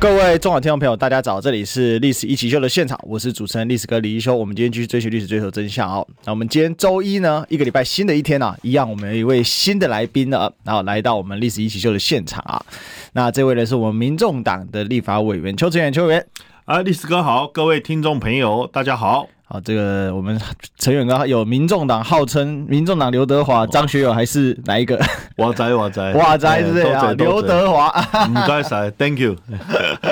各位中广听众朋友，大家早！这里是历史一起秀的现场，我是主持人历史哥李一修。我们今天继续追寻历史，追求真相哦。那我们今天周一呢，一个礼拜新的一天啊，一样我们有一位新的来宾呢，然后来到我们历史一起秀的现场啊。那这位呢，是我们民众党的立法委员邱成远邱委员。啊，历史哥好，各位听众朋友大家好。好，这个我们陈远刚有民众党号称民众党刘德华，张学友还是哪一个？哇仔哇仔 哇仔是不是啊？刘德华，唔该晒，Thank you。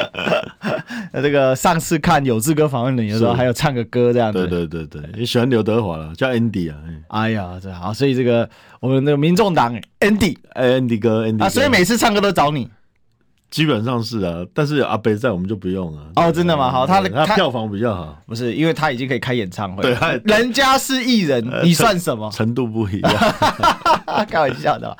那这个上次看有志哥访问你的时候，还有唱个歌这样子。对对对对，你喜欢刘德华了，叫 Andy 啊。哎呀，这好，所以这个我们的民众党 Andy，哎，Andy 哥，Andy 啊，所以每次唱歌都找你。基本上是啊，但是阿北在我们就不用了。哦，真的吗？好，他的他票房比较好，不是因为他已经可以开演唱会。对，人家是艺人，你算什么？程度不一样，开玩笑的。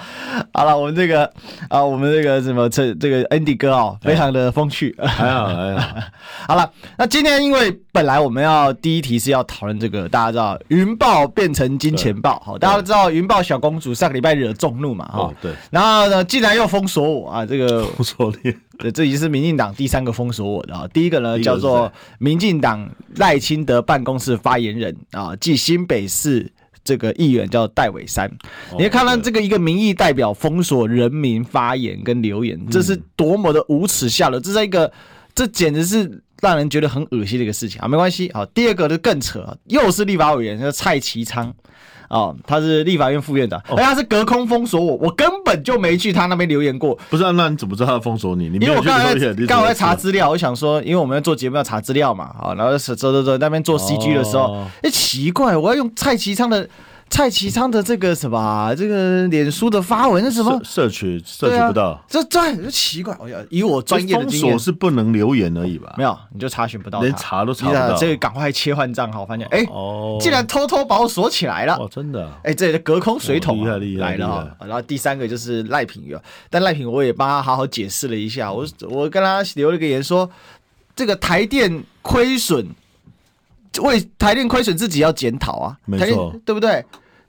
好了，我们这个啊，我们这个什么这这个 Andy 哥哦，非常的风趣，还好还好。好了，那今天因为本来我们要第一题是要讨论这个，大家知道云豹变成金钱豹，好，大家都知道云豹小公主上个礼拜惹众怒嘛，哈，对。然后呢，竟然又封锁我啊，这个封锁 这已经是民进党第三个封锁我的啊。第一个呢，叫做民进党赖清德办公室发言人啊，即新北市这个议员叫戴伟山。你看到这个一个民意代表封锁人民发言跟留言，这是多么的无耻下流！这是一个，这简直是让人觉得很恶心的一个事情啊。没关系，好，第二个就更扯，又是立法委员，叫蔡其昌。哦，他是立法院副院长，而、哦、他是隔空封锁我，我根本就没去他那边留言过。不是、啊，那你怎么知道他封锁你？你因为我刚才刚才在查资料，我想说，因为我们要做节目要查资料嘛，哦，然后走走走那边做 CG 的时候，哎、哦，奇怪，我要用蔡其昌的。蔡其昌的这个什么、啊，这个脸书的发文是什么？社取社取不到，啊、这这就奇怪。我要以我专业的经验，封锁是不能留言而已吧？没有，你就查询不到，连查都查不到。这个赶快切换账号，发现哎，哦，竟然偷偷把我锁起来了。哦，真的、啊？哎，这隔空水桶、啊、厉害厉害来了哈。然后第三个就是赖品妤，但赖品妤我也帮他好好解释了一下，我我跟他留了个言说，这个台电亏损。为台电亏损自己要检讨啊，没错，对不对？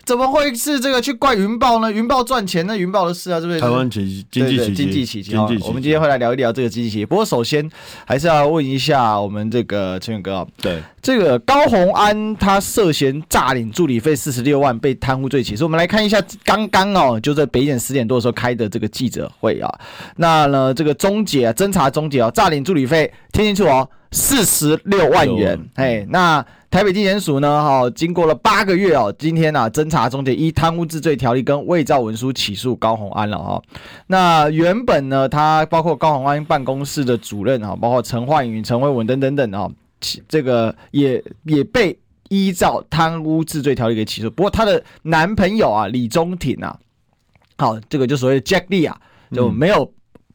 怎么会是这个去怪云豹呢？云豹赚钱，那云豹的事啊，是不是？台湾经济经济经济奇迹，我们今天会来聊一聊这个经济奇迹。不过首先还是要问一下我们这个陈远哥啊，对这个高虹安他涉嫌诈领助理费四十六万被贪污罪起诉。我们来看一下刚刚哦，就在北检十点多的时候开的这个记者会啊，那呢这个终结啊，侦查终结啊，诈领助理费听清楚哦。四十六万元，哎，那台北地检署呢？哈，经过了八个月哦，今天啊，侦查终结，依贪污治罪条例跟伪造文书起诉高宏安了哈。那原本呢，他包括高宏安办公室的主任哦，包括陈焕宇、陈慧文等等等啊，这个也也被依照贪污治罪条例给起诉。不过她的男朋友啊，李宗廷啊，好，这个就所谓 Jack Lee 啊，就没有。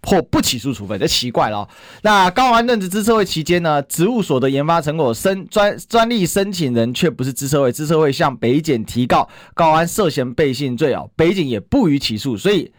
或不起诉处分，这奇怪了。那高安任职资策会期间呢，职务所得研发成果申专专利申请人却不是资策会，资策会向北检提告高安涉嫌背信罪啊，北检也不予起诉，所以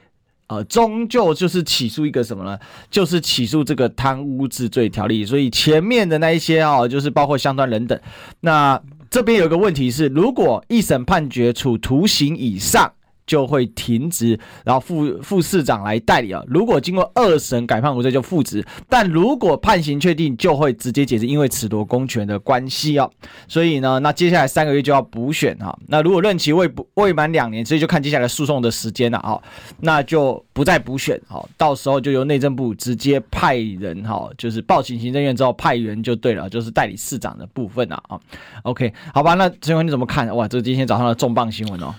呃，终究就是起诉一个什么呢？就是起诉这个贪污治罪条例。所以前面的那一些啊，就是包括相关人等。那这边有个问题是，如果一审判决处徒刑以上。就会停职，然后副副市长来代理啊。如果经过二审改判无罪，就复职；但如果判刑确定，就会直接解职，因为褫夺公权的关系啊。所以呢，那接下来三个月就要补选哈。那如果任期未不未满两年，所以就看接下来诉讼的时间了啊。那就不再补选哈，到时候就由内政部直接派人哈，就是报请行政院之后派员就对了，就是代理市长的部分了啊。OK，好吧，那陈文你怎么看？哇，这今天早上的重磅新闻哦。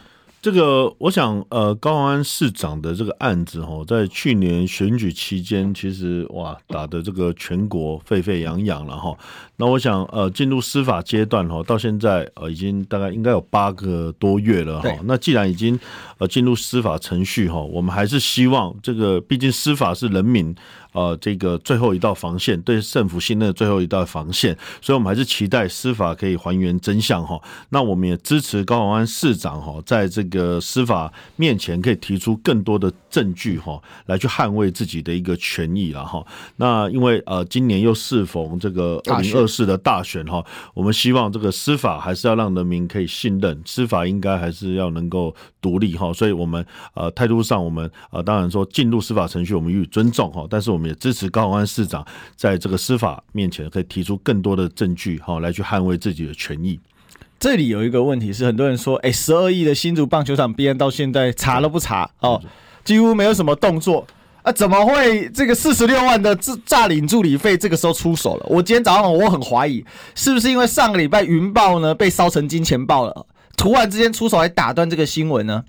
这个，我想，呃，高虹安市长的这个案子，哦，在去年选举期间，其实哇，打的这个全国沸沸扬扬了，哈。那我想，呃，进入司法阶段，哈，到现在，呃，已经大概应该有八个多月了，哈。那既然已经，呃，进入司法程序，哈，我们还是希望这个，毕竟司法是人民。呃这个最后一道防线，对政府信任的最后一道防线，所以我们还是期待司法可以还原真相哈。那我们也支持高虹安市长哈，在这个司法面前可以提出更多的证据哈，来去捍卫自己的一个权益了哈。那因为呃今年又适逢这个二零二四的大选哈，我们希望这个司法还是要让人民可以信任，司法应该还是要能够独立哈。所以我们呃态度上，我们呃当然说进入司法程序，我们予以尊重哈，但是我们也支持高虹安市长在这个司法面前可以提出更多的证据哈，来去捍卫自己的权益。这里有一个问题是，很多人说，哎，十二亿的新竹棒球场编到现在查都不查哦，几乎没有什么动作啊，怎么会这个四十六万的诈诈领助理费这个时候出手了？我今天早上我很怀疑，是不是因为上个礼拜云豹呢被烧成金钱豹了，突然之间出手来打断这个新闻呢？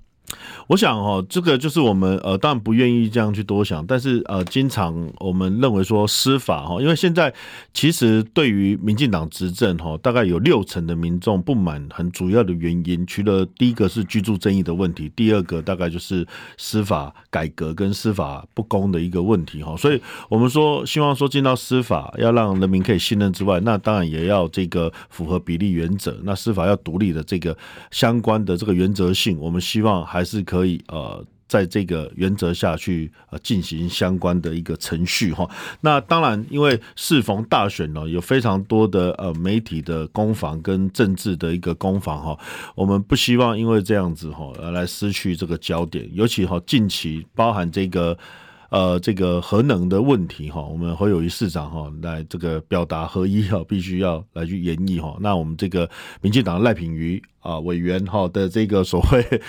我想哈，这个就是我们呃，当然不愿意这样去多想，但是呃，经常我们认为说司法哈，因为现在其实对于民进党执政哈，大概有六成的民众不满，很主要的原因，除了第一个是居住争议的问题，第二个大概就是司法改革跟司法不公的一个问题哈，所以我们说希望说进到司法要让人民可以信任之外，那当然也要这个符合比例原则，那司法要独立的这个相关的这个原则性，我们希望还是可。以呃，在这个原则下去呃进行相关的一个程序哈。那当然，因为适逢大选呢，有非常多的呃媒体的攻防跟政治的一个攻防哈。我们不希望因为这样子哈而来失去这个焦点，尤其哈近期包含这个。呃，这个核能的问题哈，我们侯友宜市长哈来这个表达合一哈，必须要来去演绎哈。那我们这个民进党赖品妤啊委员哈的这个所谓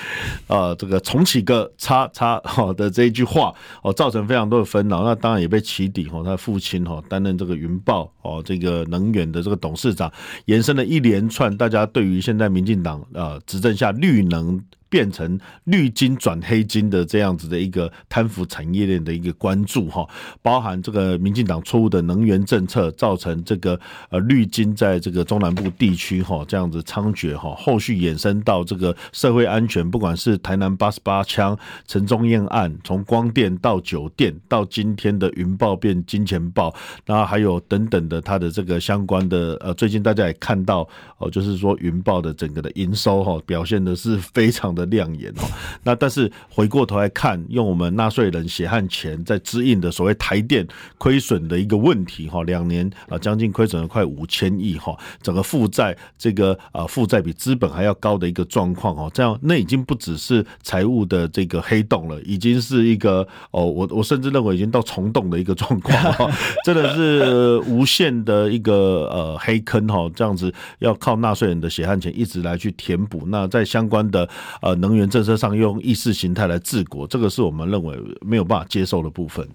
呃这个重启个叉叉哈的这一句话哦，造成非常多的纷扰。那当然也被起底哈，他父亲哈担任这个云豹哦这个能源的这个董事长，延伸了一连串大家对于现在民进党呃执政下绿能。变成绿金转黑金的这样子的一个贪腐产业链的一个关注哈，包含这个民进党错误的能源政策，造成这个呃绿金在这个中南部地区哈这样子猖獗哈，后续衍生到这个社会安全，不管是台南八十八枪、陈宗彦案，从光电到酒店，到今天的云豹变金钱豹，然后还有等等的它的这个相关的呃，最近大家也看到哦，就是说云豹的整个的营收哈表现的是非常的亮眼哦，那但是回过头来看，用我们纳税人血汗钱在支应的所谓台电亏损的一个问题哈，两年啊将近亏损了快五千亿哈，整个负债这个啊负债比资本还要高的一个状况哦，这样那已经不只是财务的这个黑洞了，已经是一个哦，我我甚至认为已经到虫洞的一个状况，真的是无限的一个呃黑坑哈，这样子要靠纳税人的血汗钱一直来去填补，那在相关的。呃，能源政策上用意识形态来治国，这个是我们认为没有办法接受的部分。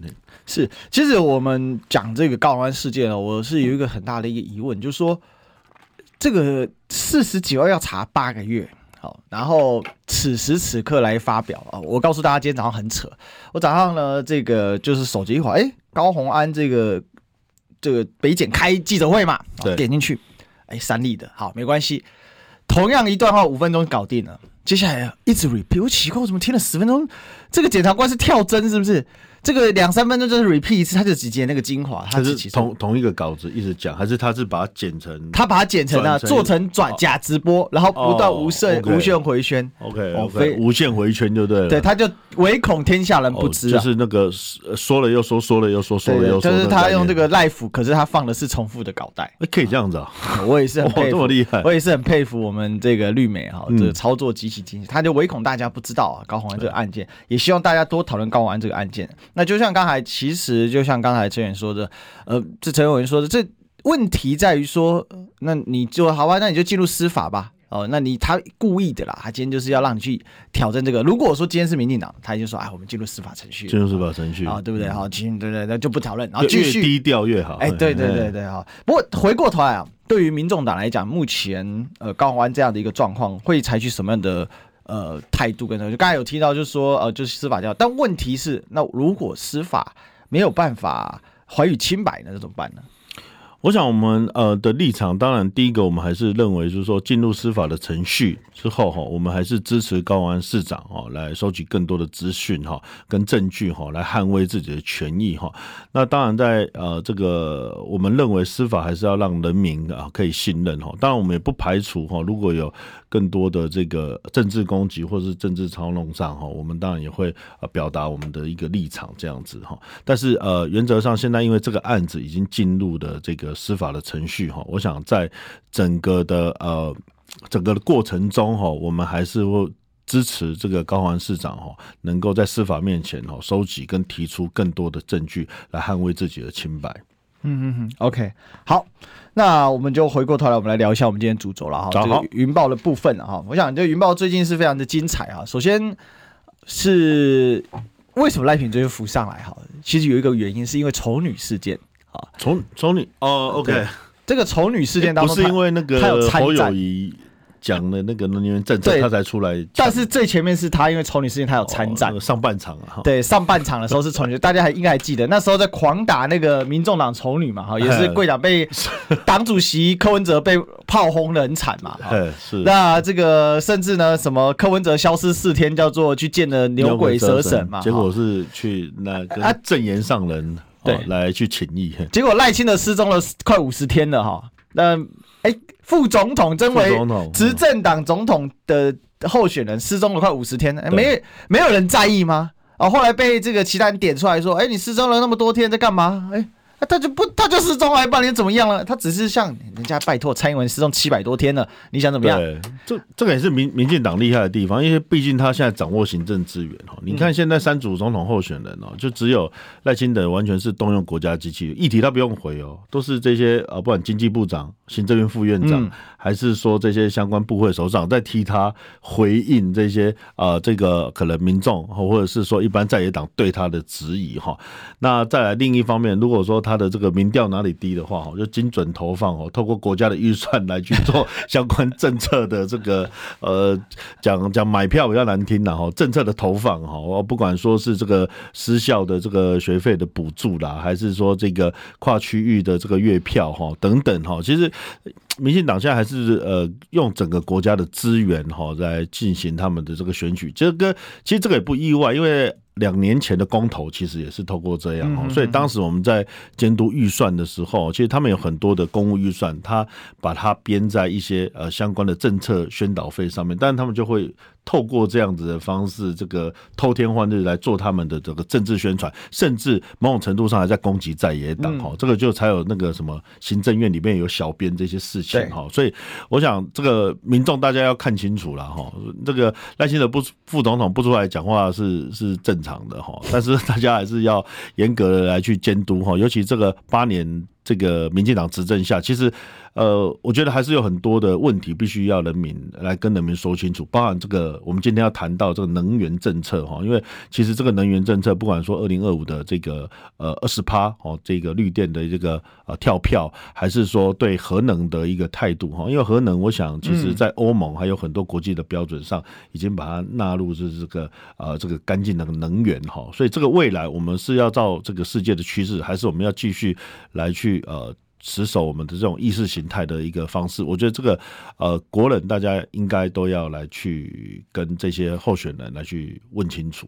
是，其实我们讲这个高虹安事件呢，我是有一个很大的一个疑问，就是说，这个四十几万要查八个月，好，然后此时此刻来发表啊，我告诉大家，今天早上很扯，我早上呢，这个就是手机一滑，哎，高虹安这个这个北检开记者会嘛，对，点进去，哎，三立的，好，没关系，同样一段话五分钟搞定了。接下来一直 repeat，我奇怪，我怎么听了十分钟？这个检察官是跳针是不是？这个两三分钟就是 repeat 一次，他就只接那个精华，他是同同一个稿子一直讲，还是他是把它剪成？他把它剪成了，做成转假直播，然后不断无限、无限回圈。OK 无限回圈就对了。对，他就唯恐天下人不知，就是那个说了又说，说了又说，说了又说。就是他用这个 life，可是他放的是重复的稿带。可以这样子啊？我也是很 佩服，这么厉害！我也是很佩服我们这个绿美哈，这个操作极其精细。他就唯恐大家不知道啊，高虹安这个案件，也希望大家多讨论高虹安这个案件。那就像刚才。其实就像刚才陈远说的，呃，这陈伟文说的，这问题在于说，那你就好吧，那你就进入司法吧。哦，那你他故意的啦，他今天就是要让你去挑战这个。如果说今天是民进党，他就说，哎，我们进入司法程序，进入司法程序啊，对不对？好，进对对，那就不讨论，然后继续低调越好。哎，对对对对，好。不过回过头来啊，对于民众党来讲，目前呃高虹安这样的一个状况，会采取什么样的？呃，态度跟他就刚才有提到，就是说，呃，就是司法调，但问题是，那如果司法没有办法怀疑清白，那怎么办呢？我想我们呃的立场，当然第一个我们还是认为，就是说进入司法的程序之后哈，我们还是支持高安市长哈来收集更多的资讯哈跟证据哈来捍卫自己的权益哈。那当然在呃这个我们认为司法还是要让人民啊可以信任哈。当然我们也不排除哈，如果有更多的这个政治攻击或是政治操弄上哈，我们当然也会呃表达我们的一个立场这样子哈。但是呃原则上现在因为这个案子已经进入的这个。司法的程序哈，我想在整个的呃整个的过程中哈，我们还是会支持这个高环市长哈，能够在司法面前哈收集跟提出更多的证据来捍卫自己的清白。嗯嗯嗯，OK，好，那我们就回过头来，我们来聊一下我们今天主轴了哈，这个云豹的部分哈。我想这云豹最近是非常的精彩啊。首先是为什么赖品最近浮上来哈？其实有一个原因，是因为丑女事件。啊，丑丑女哦，OK，这个丑女事件当中，不是因为那个侯友宜讲了那个能源政策，他才出来。但是最前面是他，因为丑女事件他有参战，哦那个、上半场啊，对，上半场的时候是丑女，大家还应该还记得，那时候在狂打那个民众党丑女嘛，哈，也是贵党被党主席柯文哲被炮轰的很惨嘛，是。那这个甚至呢，什么柯文哲消失四天，叫做去见了牛鬼蛇神嘛，结果是去那个证言上人。对，来去请益。结果赖清德失踪了快五十天了哈。那哎，副总统真为执政党总统的候选人失踪了快五十天，没没有人在意吗？啊，后来被这个其他人点出来说，哎，你失踪了那么多天，在干嘛？哎。他就不，他就失踪了，不然你怎么样了？他只是像人家拜托蔡英文失踪七百多天了，你想怎么样？对，这这个也是民民进党厉害的地方，因为毕竟他现在掌握行政资源哦。你看现在三组总统候选人哦，就只有赖清德完全是动用国家机器，议题他不用回哦，都是这些啊，不管经济部长、行政院副院长，还是说这些相关部会首长，在替他回应这些呃，这个可能民众或者是说一般在野党对他的质疑哈。那再来另一方面，如果说他的这个民调哪里低的话，就精准投放哦，透过国家的预算来去做相关政策的这个呃，讲讲买票比较难听的哈，政策的投放哈，我不管说是这个私校的这个学费的补助啦，还是说这个跨区域的这个月票哈等等哈，其实民进党现在还是呃用整个国家的资源哈在进行他们的这个选举，这个其实这个也不意外，因为。两年前的公投其实也是透过这样哦，所以当时我们在监督预算的时候，其实他们有很多的公务预算，他把它编在一些呃相关的政策宣导费上面，但是他们就会。透过这样子的方式，这个偷天换日来做他们的这个政治宣传，甚至某种程度上还在攻击在野党哈，嗯、这个就才有那个什么行政院里面有小编这些事情哈，所以我想这个民众大家要看清楚了哈，这个赖清德不副总统不出来讲话是是正常的哈，但是大家还是要严格的来去监督哈，尤其这个八年。这个民进党执政下，其实，呃，我觉得还是有很多的问题，必须要人民来跟人民说清楚。包含这个，我们今天要谈到这个能源政策哈，因为其实这个能源政策，不管说二零二五的这个呃二十趴哦，这个绿电的这个呃跳票，还是说对核能的一个态度哈，因为核能，我想其实在欧盟还有很多国际的标准上，已经把它纳入是这个呃这个干净的能源哈，所以这个未来我们是要照这个世界的趋势，还是我们要继续来去。呃，持守我们的这种意识形态的一个方式，我觉得这个呃，国人大家应该都要来去跟这些候选人来去问清楚。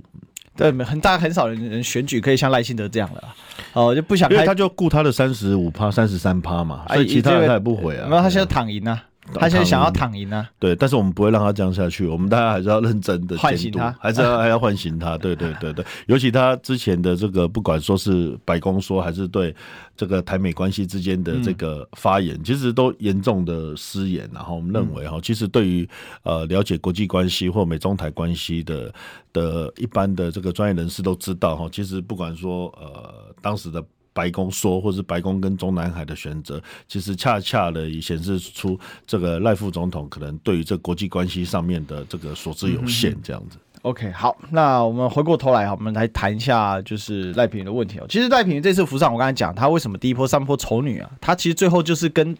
对，很大很少人人选举可以像赖幸德这样了哦，就不想，因为他就顾他的三十五趴、三十三趴嘛，所以其他人他也不回啊。那他现在躺赢啊。他现在想要躺赢呢？对，但是我们不会让他这样下去。我们大家还是要认真的唤醒他，还是要还要唤醒他。对对对对，尤其他之前的这个，不管说是白宫说，还是对这个台美关系之间的这个发言，其实都严重的失言。然后我们认为哈，其实对于呃了解国际关系或美中台关系的的一般的这个专业人士都知道哈，其实不管说呃当时的。白宫说，或是白宫跟中南海的选择，其实恰恰的也显示出这个赖副总统可能对于这国际关系上面的这个所知有限，这样子。OK，好，那我们回过头来哈，我们来谈一下就是赖品妤的问题哦。其实赖品妤这次浮上，我刚才讲他为什么第一波、三波丑女啊，他其实最后就是跟。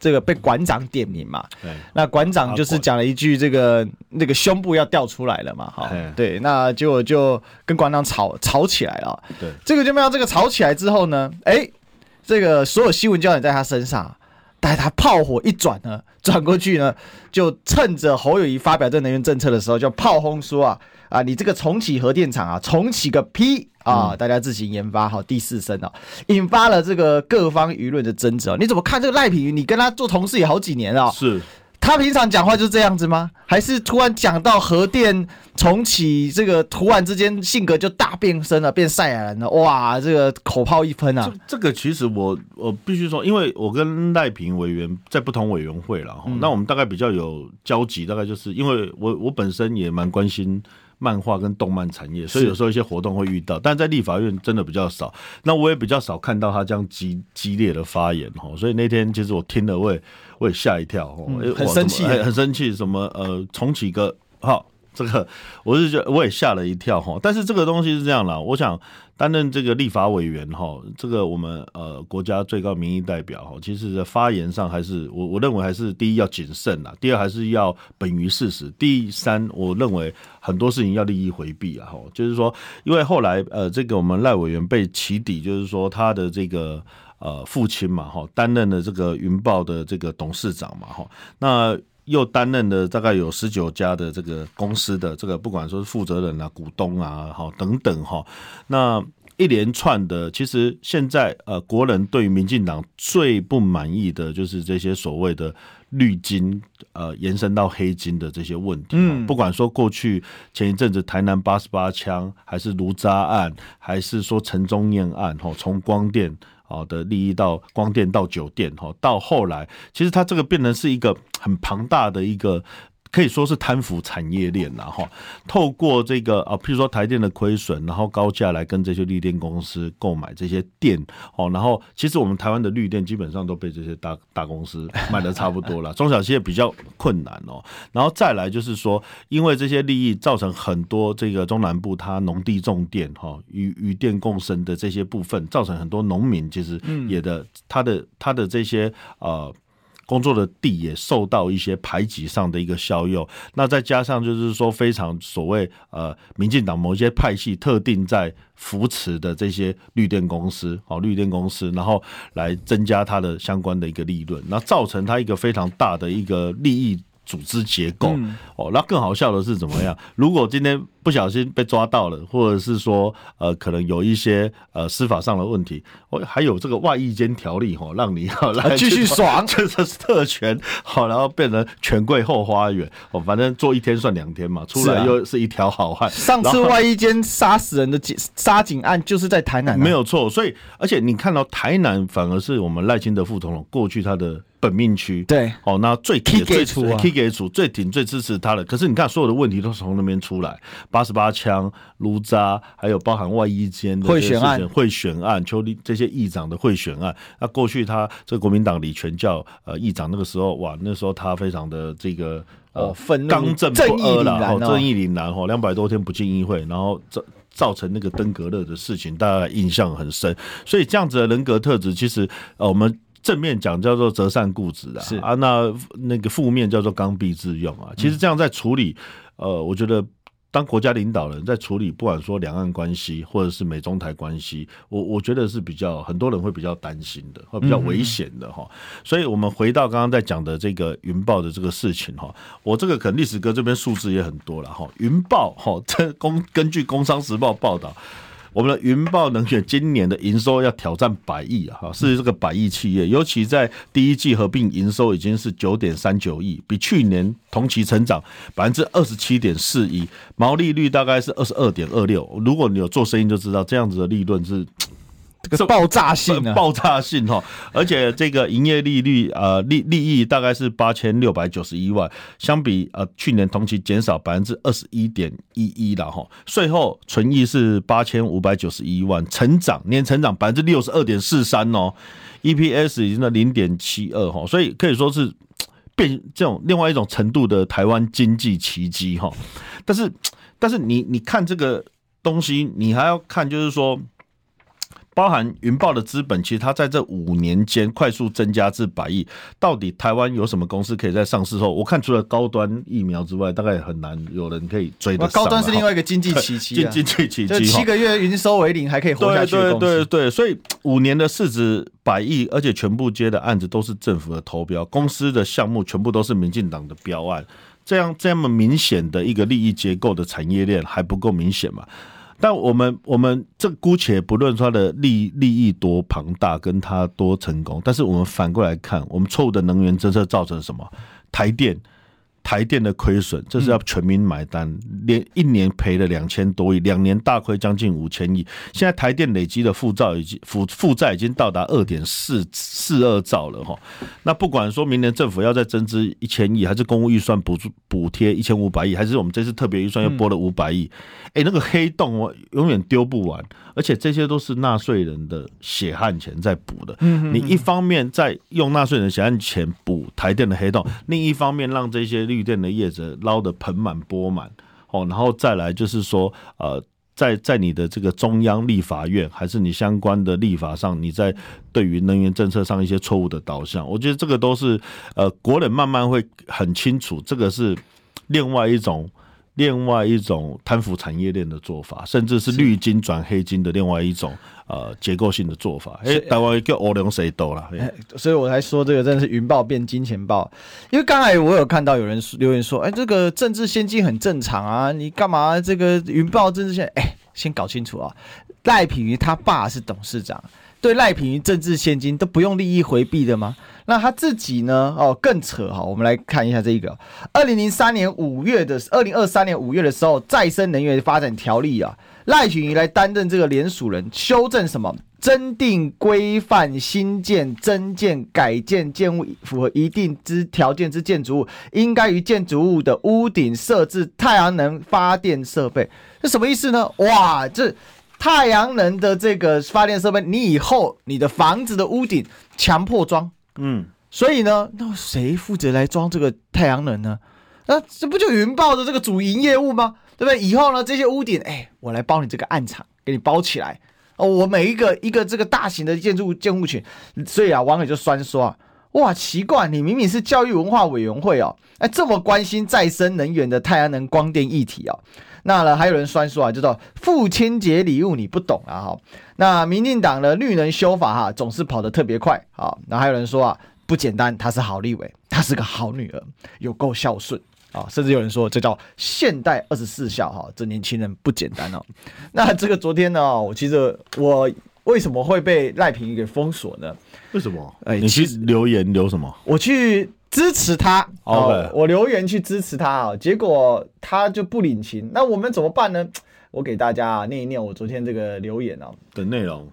这个被馆长点名嘛？对，那馆长就是讲了一句：“这个那个胸部要掉出来了嘛？”哈，对，那结果就跟馆长吵吵起来了。对，这个就没有这个吵起来之后呢，哎，这个所有新闻焦点在他身上。但他炮火一转呢，转过去呢，就趁着侯友宜发表这能源政策的时候，就炮轰说啊啊，你这个重启核电厂啊，重启个屁啊！大家自行研发好第四声啊，引发了这个各方舆论的争执啊。你怎么看这个赖品妤？你跟他做同事也好几年了，是。他平常讲话就是这样子吗？还是突然讲到核电重启，这个突然之间性格就大变身了，变赛亚人了？哇，这个口炮一喷啊！这这个其实我我必须说，因为我跟赖平委员在不同委员会了那我们大概比较有交集，大概就是因为我我本身也蛮关心漫画跟动漫产业，所以有时候一些活动会遇到，但在立法院真的比较少。那我也比较少看到他这样激激烈的发言哦，所以那天其实我听了我也。我也吓一跳，嗯、很生气，很生气，什么呃，重启个好，这个我是觉我也吓了一跳哈。但是这个东西是这样啦，我想担任这个立法委员哈，这个我们呃国家最高民意代表哈，其实在发言上还是我我认为还是第一要谨慎啦，第二还是要本于事实，第三我认为很多事情要利益回避啊哈，就是说，因为后来呃这个我们赖委员被起底，就是说他的这个。呃，父亲嘛，哈，担任了这个云豹的这个董事长嘛，哈，那又担任了大概有十九家的这个公司的这个，不管说是负责人啊、股东啊，好，等等哈，那一连串的，其实现在呃，国人对于民进党最不满意的就是这些所谓的绿金，呃，延伸到黑金的这些问题，嗯，不管说过去前一阵子台南八十八枪，还是卢渣案，还是说陈宗彦案，哈，从光电。好的利益到光电到酒店哈，到后来其实它这个变成是一个很庞大的一个。可以说是贪腐产业链了哈，透过这个啊，譬如说台电的亏损，然后高价来跟这些绿电公司购买这些电哦，然后其实我们台湾的绿电基本上都被这些大大公司卖的差不多了，中小企业比较困难哦。然后再来就是说，因为这些利益造成很多这个中南部它农地种电哈，与与电共生的这些部分，造成很多农民其实也的他的他的这些呃。工作的地也受到一些排挤上的一个效用，那再加上就是说非常所谓呃，民进党某一些派系特定在扶持的这些绿电公司，哦，绿电公司，然后来增加它的相关的一个利润，那造成它一个非常大的一个利益。组织结构、嗯、哦，那更好笑的是怎么样？如果今天不小心被抓到了，或者是说呃，可能有一些呃司法上的问题，哦，还有这个外役监条例哈，让你要来继续爽，这是特权好，然后变成权贵后花园哦，反正做一天算两天嘛，出来又是一条好汉。上次外役监杀死人的杀警案就是在台南、啊，没有错。所以而且你看到台南反而是我们赖清德副总统过去他的。本命区对，哦，那最铁最出，K 给出最挺最支持他的。可是你看，所有的问题都是从那边出来，八十八枪、卢渣，还有包含外衣间的贿选案、贿选案、邱立这些议长的贿选案。那过去他这个国民党李全教呃议长那个时候，哇，那时候他非常的这个呃刚正不阿了，哦，正义凛然哦，两百多天不进议会，然后造造成那个登革热的事情，大家印象很深。所以这样子的人格特质，其实呃我们。正面讲叫做折善固执啊，是啊，那那个负面叫做刚愎自用啊。其实这样在处理，呃，我觉得当国家领导人，在处理不管说两岸关系或者是美中台关系，我我觉得是比较很多人会比较担心的，会比较危险的哈。所以我们回到刚刚在讲的这个云豹的这个事情哈，我这个可能历史哥这边数字也很多了哈。云豹哈，这工根据《工商时报》报道。我们的云豹能源今年的营收要挑战百亿啊！哈，是这个百亿企业，尤其在第一季合并营收已经是九点三九亿，比去年同期成长百分之二十七点四一，毛利率大概是二十二点二六。如果你有做生意就知道，这样子的利润是。这个爆炸性的爆炸性哈，而且这个营业利率呃利利益大概是八千六百九十一万，相比呃去年同期减少百分之二十一点一一了哈，税后纯益是八千五百九十一万，成长年成长百分之六十二点四三哦，EPS 已经在零点七二哈，所以可以说是变这种另外一种程度的台湾经济奇迹哈，但是但是你你看这个东西，你还要看就是说。包含云豹的资本，其实它在这五年间快速增加至百亿。到底台湾有什么公司可以在上市后？我看除了高端疫苗之外，大概很难有人可以追得上。高端是另外一个经济奇迹、啊，经济奇迹，就七个月营收为零还可以活下去。对对对对，所以五年的市值百亿，而且全部接的案子都是政府的投标，公司的项目全部都是民进党的标案，这样这么明显的一个利益结构的产业链还不够明显吗？但我们我们这姑且不论他的利利益多庞大，跟他多成功，但是我们反过来看，我们错误的能源政策造成什么？台电。台电的亏损，这是要全民买单，连一年赔了两千多亿，两年大亏将近五千亿。现在台电累积的负债已经负负债已经到达二点四四二兆了哈。那不管说明年政府要再增资一千亿，还是公务预算补助补贴一千五百亿，还是我们这次特别预算又拨了五百亿，哎，那个黑洞我永远丢不完。而且这些都是纳税人的血汗钱在补的。你一方面在用纳税人的血汗钱补台电的黑洞，另一方面让这些绿电的业者捞得盆满钵满。哦，然后再来就是说，呃，在在你的这个中央立法院，还是你相关的立法上，你在对于能源政策上一些错误的导向，我觉得这个都是呃，国人慢慢会很清楚，这个是另外一种。另外一种贪腐产业链的做法，甚至是绿金转黑金的另外一种呃结构性的做法。哎，台湾叫欧龙谁斗了？所以我才说这个真的是云豹变金钱豹。因为刚才我有看到有人留言说，哎，这个政治献金很正常啊，你干嘛这个云豹政治先？哎，先搞清楚啊，赖品妤他爸是董事长，对赖品妤政治献金都不用利益回避的吗？那他自己呢？哦，更扯哈！我们来看一下这个，二零零三年五月的，二零二三年五月的时候，再生能源发展条例啊，赖品妤来担任这个联署人，修正什么？增订规范新建、增建、改建建物符合一定之条件之建筑物，应该于建筑物的屋顶设置太阳能发电设备。这什么意思呢？哇，这太阳能的这个发电设备，你以后你的房子的屋顶强迫装。嗯，所以呢，那谁负责来装这个太阳能呢？那这不就云豹的这个主营业务吗？对不对？以后呢，这些屋顶，哎，我来包你这个暗场，给你包起来哦。我每一个一个这个大型的建筑物建物群，所以啊，网友就酸说啊，哇，奇怪，你明明是教育文化委员会哦，哎，这么关心再生能源的太阳能光电议题哦。那呢，还有人酸说啊，叫做父亲节礼物你不懂啊哈。那民进党的绿能修法哈，总是跑得特别快啊。那还有人说啊，不简单，她是好立委，她是个好女儿，有够孝顺啊。甚至有人说这叫现代二十四孝哈，这年轻人不简单哦。那这个昨天呢，我其实我为什么会被赖品妤给封锁呢？为什么？哎，你去留言留什么？我去。支持他我留言去支持他啊，结果他就不领情，那我们怎么办呢？我给大家念一念我昨天这个留言啊的内容。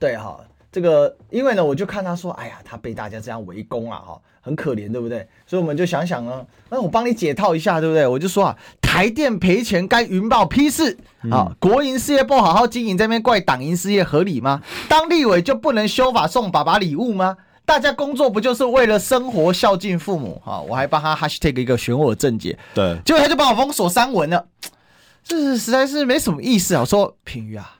对哈，这个因为呢，我就看他说，哎呀，他被大家这样围攻啊，哈，很可怜，对不对？所以我们就想想呢，那我帮你解套一下，对不对？我就说啊，台电赔钱该云豹批示啊，嗯、国营事业不好好经营，这边怪党营事业合理吗？当立委就不能修法送爸爸礼物吗？大家工作不就是为了生活孝敬父母哈？我还帮他 hashtag 一个选我正解，对，结果他就把我封锁删文了，这是实在是没什么意思啊！我说品瑜啊，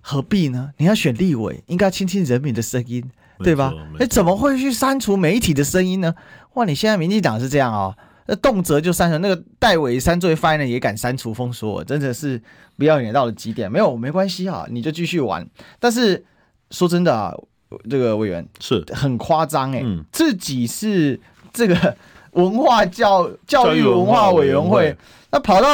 何必呢？你要选立委，应该倾听人民的声音，对吧？你怎么会去删除媒体的声音呢？哇，你现在民进党是这样哦，那动辄就删除，那个戴伟山作为发言人也敢删除封锁，真的是不要脸到了极点。没有，没关系啊，你就继续玩。但是说真的啊。这个委员是很夸张哎，自己是这个 文化教教育文化委员会，那跑到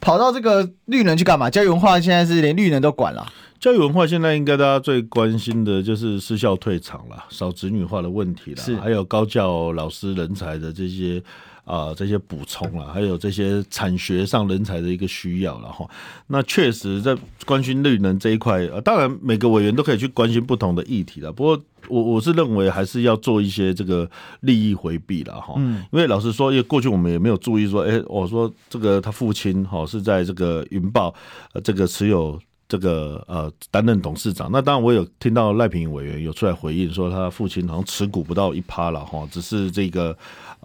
跑到这个绿能去干嘛？教育文化现在是连绿能都管了。教育文化现在应该大家最关心的就是私校退场了，少子女化的问题了，是还有高教老师人才的这些。啊、呃，这些补充了，还有这些产学上人才的一个需要了哈。那确实在关心绿能这一块，呃，当然每个委员都可以去关心不同的议题了。不过我我是认为还是要做一些这个利益回避了哈。嗯，因为老实说，因为过去我们也没有注意说，哎，我说这个他父亲哈是在这个云豹呃这个持有这个呃担任董事长。那当然我有听到赖品委员有出来回应说，他父亲好像持股不到一趴了哈，只是这个。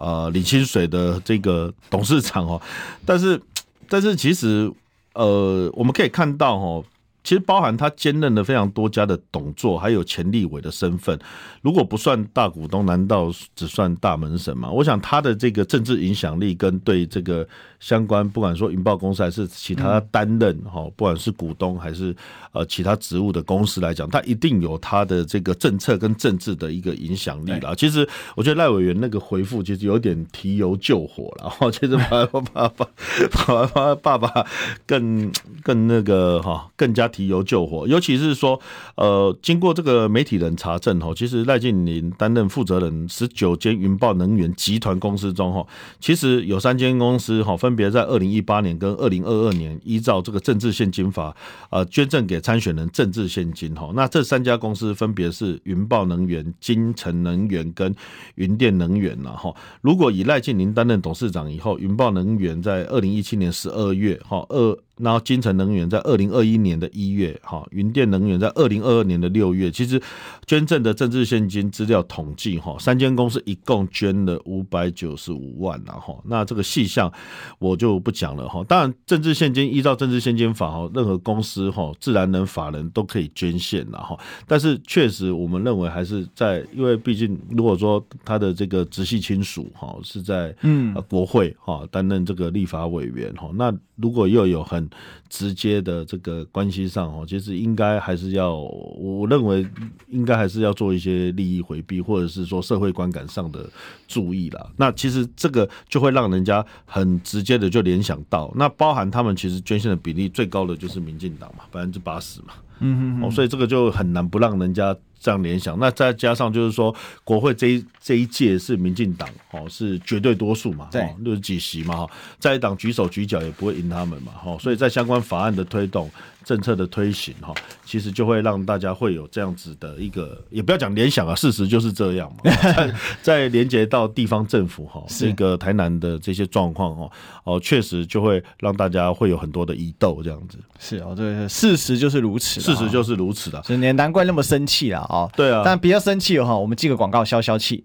呃，李清水的这个董事长哦，但是但是其实呃，我们可以看到哦，其实包含他兼任了非常多家的董座，还有前立委的身份。如果不算大股东，难道只算大门神吗？我想他的这个政治影响力跟对这个相关，不管说云豹公司还是其他担任哈，不管是股东还是呃其他职务的公司来讲，他一定有他的这个政策跟政治的一个影响力啦。其实我觉得赖委员那个回复其实有点提油救火了，哈，其实爸爸爸爸爸爸爸更更那个哈更加。提油救火，尤其是说，呃，经过这个媒体人查证哈，其实赖建霖担任负责人十九间云豹能源集团公司中哈，其实有三间公司哈，分别在二零一八年跟二零二二年依照这个政治现金法，呃，捐赠给参选人政治现金哈。那这三家公司分别是云豹能源、金城能源跟云电能源呐哈。如果以赖建霖担任董事长以后，云豹能源在二零一七年十二月哈二。然后金城能源在二零二一年的一月，哈，云电能源在二零二二年的六月，其实捐赠的政治现金资料统计，哈，三间公司一共捐了五百九十五万，然后那这个细项我就不讲了，哈。当然，政治现金依照政治现金法，哈，任何公司，哈，自然人、法人都可以捐献，然后，但是确实我们认为还是在，因为毕竟如果说他的这个直系亲属，哈，是在嗯国会，哈，担任这个立法委员，哈，那如果又有很直接的这个关系上哦，其实应该还是要，我认为应该还是要做一些利益回避，或者是说社会观感上的注意啦。那其实这个就会让人家很直接的就联想到，那包含他们其实捐献的比例最高的就是民进党嘛，百分之八十嘛，嗯嗯，哦，所以这个就很难不让人家。这样联想，那再加上就是说，国会这一这一届是民进党哦，是绝对多数嘛，对，六十几席嘛哈，在野党举手举脚也不会赢他们嘛哈，所以在相关法案的推动。政策的推行哈，其实就会让大家会有这样子的一个，也不要讲联想啊，事实就是这样嘛。在在连接到地方政府哈，这个台南的这些状况哦，哦，确实就会让大家会有很多的疑窦这样子。是哦，对，事实就是如此，事实就是如此的，所以难怪那么生气了啊。对啊，但不要生气的话，我们记个广告消消气。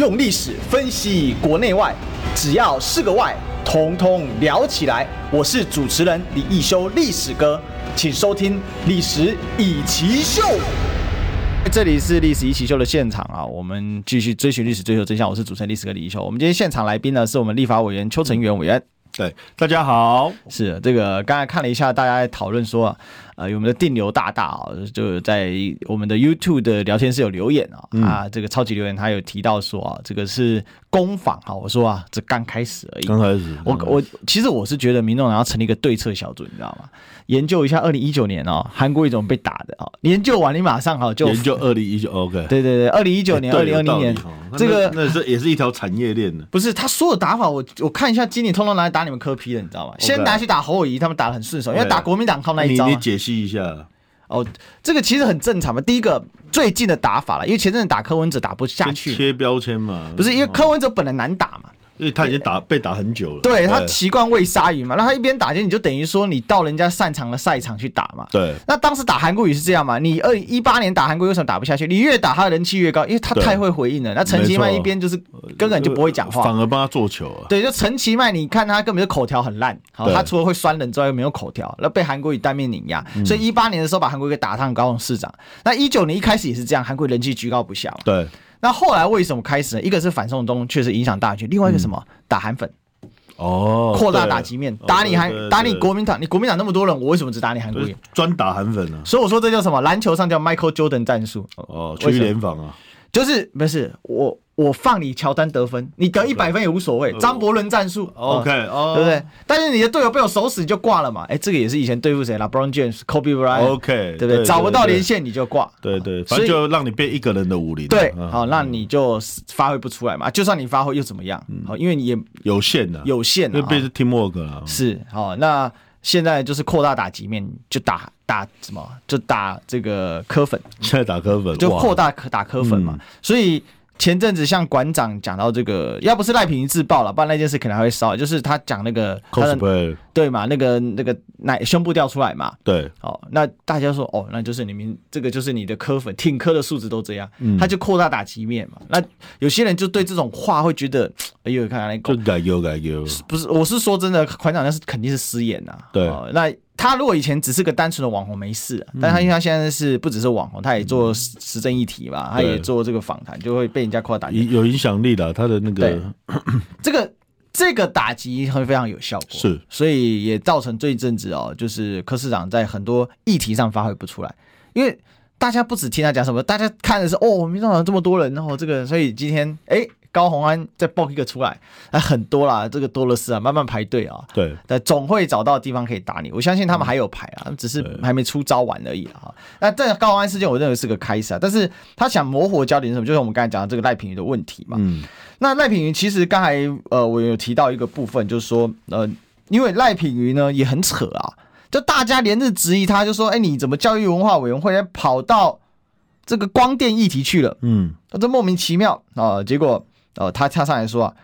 用历史分析国内外，只要是个“外”。通通聊起来！我是主持人李易修，历史哥，请收听《历史易起 SHOW》。这里是《历史易起 SHOW》的现场啊，我们继续追寻历史，追求真相。我是主持人历史哥李易修。我们今天现场来宾呢，是我们立法委员邱成元委员。对，大家好。是这个，刚才看了一下，大家在讨论说，呃，有我们的电流大大啊，就在我们的 YouTube 的聊天室有留言啊，嗯、啊，这个超级留言他有提到说啊，这个是。攻防哈，我说啊，这刚开始而已。刚开始，我我其实我是觉得民众党要成立一个对策小组，你知道吗？研究一下二零一九年哦，韩国一种被打的哦？研究完你马上好就研究二零一九，OK？对对对，二零一九年、二零二零年，这个那是也是一条产业链的。不是他所有打法，我我看一下，今年通通拿来打你们科批的，你知道吗先拿去打侯友谊，他们打得很顺手，因为打国民党靠那一招。你你解析一下。哦，这个其实很正常嘛。第一个最近的打法了，因为前阵子打柯文哲打不下去，切标签嘛，不是因为柯文哲本来难打嘛。因为他已经打被打很久了，对，他习惯喂鲨鱼嘛，那他一边打击你就等于说你到人家擅长的赛场去打嘛。对，那当时打韩国瑜是这样嘛？你二零一八年打韩国瑜为什么打不下去？你越打他的人气越高，因为他太会回应了。那陈其迈一边就是根本就不会讲话，反而帮他做球啊。对，就陈其迈，你看他根本就口条很烂，好，他除了会酸人之外又没有口条，那被韩国语单面碾压。所以一八年的时候把韩国瑜给打上高雄市长。那一九年一开始也是这样，韩国瑜人气居高不下嘛。对。那后来为什么开始呢？一个是反送中确实影响大局，另外一个什么、嗯、打韩粉哦，扩大打击面，打你韩打你国民党，你国民党那么多人，我为什么只打你韩国人？专打韩粉呢、啊？所以我说这叫什么？篮球上叫 Michael Jordan 战术哦，区域联防啊，就是不是我。我放你乔丹得分，你得一百分也无所谓。张伯伦战术，OK，哦，对不对？但是你的队友被我守死，你就挂了嘛。哎，这个也是以前对付谁啦？LeBron James、Kobe Bryant，OK，对不对？找不到连线你就挂，对对，反正就让你变一个人的武林。对，好，那你就发挥不出来嘛。就算你发挥又怎么样？好，因为你也有限的，有限的，因为变成 teamwork 了。是，好，那现在就是扩大打击面，就打打什么，就打这个科粉，现在打科粉，就扩大可打科粉嘛，嗯、所以。前阵子像馆长讲到这个，要不是赖品妤自爆了，不然那件事可能还会烧。就是他讲那个，cosplay 对嘛，那个那个奶胸部掉出来嘛，对，哦，那大家说哦，那就是你们这个就是你的科粉挺科的素质都这样，嗯，他就扩大打击面嘛。那有些人就对这种话会觉得，哎呦，看来就改油改油，不是，我是说真的，馆长那是肯定是失言呐，对，哦，那。他如果以前只是个单纯的网红没事，但他因为他现在是不只是网红，他也做时政议题嘛，他也做这个访谈，就会被人家夸大。有影响力的，他的那个这个 这个打击会非常有效果，是，所以也造成这一阵子哦，就是柯市长在很多议题上发挥不出来，因为大家不只听他讲什么，大家看的是哦，民众党这么多人，然后这个，所以今天哎。高红安再爆一个出来，还很多啦，这个多的是啊，慢慢排队啊。对，但总会找到地方可以打你。我相信他们还有牌啊，只是还没出招完而已啊。那这高虹安事件，我认为是个开始啊。但是他想模糊焦点是什么？就是我们刚才讲的这个赖品妤的问题嘛。嗯。那赖品妤其实刚才呃，我有提到一个部分，就是说呃，因为赖品妤呢也很扯啊，就大家连日质疑他，就说哎，你怎么教育文化委员会跑到这个光电议题去了？嗯，这莫名其妙啊，结果。哦，他跳上来说啊，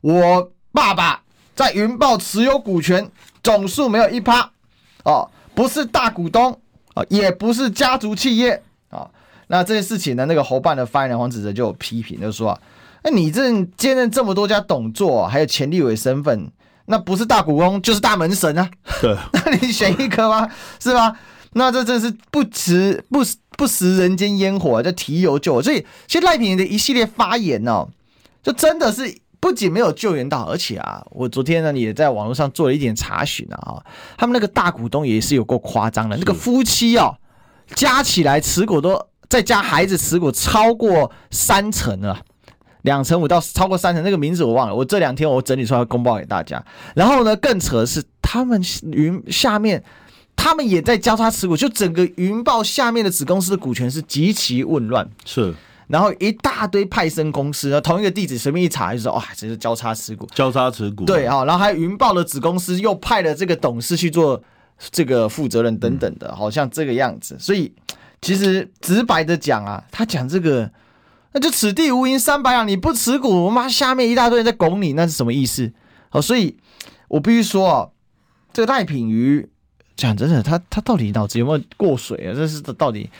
我爸爸在云豹持有股权总数没有一趴，哦，不是大股东啊，也不是家族企业啊。那这件事情呢，那个侯办的发言人黄子哲就有批评，就说啊，那你这兼任这么多家董座，还有前立委身份，那不是大股东就是大门神啊。对，那你选一个吗？是吧？那这真是不食不不食人间烟火，就提油救火。所以，其实赖品的一系列发言呢、哦。就真的是不仅没有救援到，而且啊，我昨天呢也在网络上做了一点查询啊，他们那个大股东也是有够夸张的，那个夫妻哦，加起来持股都再加孩子持股超过三成了，两成五到超过三成，那个名字我忘了，我这两天我整理出来公报给大家。然后呢，更扯的是他们云下面，他们也在交叉持股，就整个云豹下面的子公司的股权是极其混乱，是。然后一大堆派生公司，同一个地址随便一查就说，哇，这是交叉持股，交叉持股，对啊，然后还有云豹的子公司又派了这个董事去做这个负责人等等的，嗯、好像这个样子。所以其实直白的讲啊，他讲这个，那就此地无银三百两，你不持股，我妈下面一大堆人在拱你，那是什么意思？好，所以我必须说啊，这个赖品瑜讲真的，他他到底脑子有没有过水啊？这是到底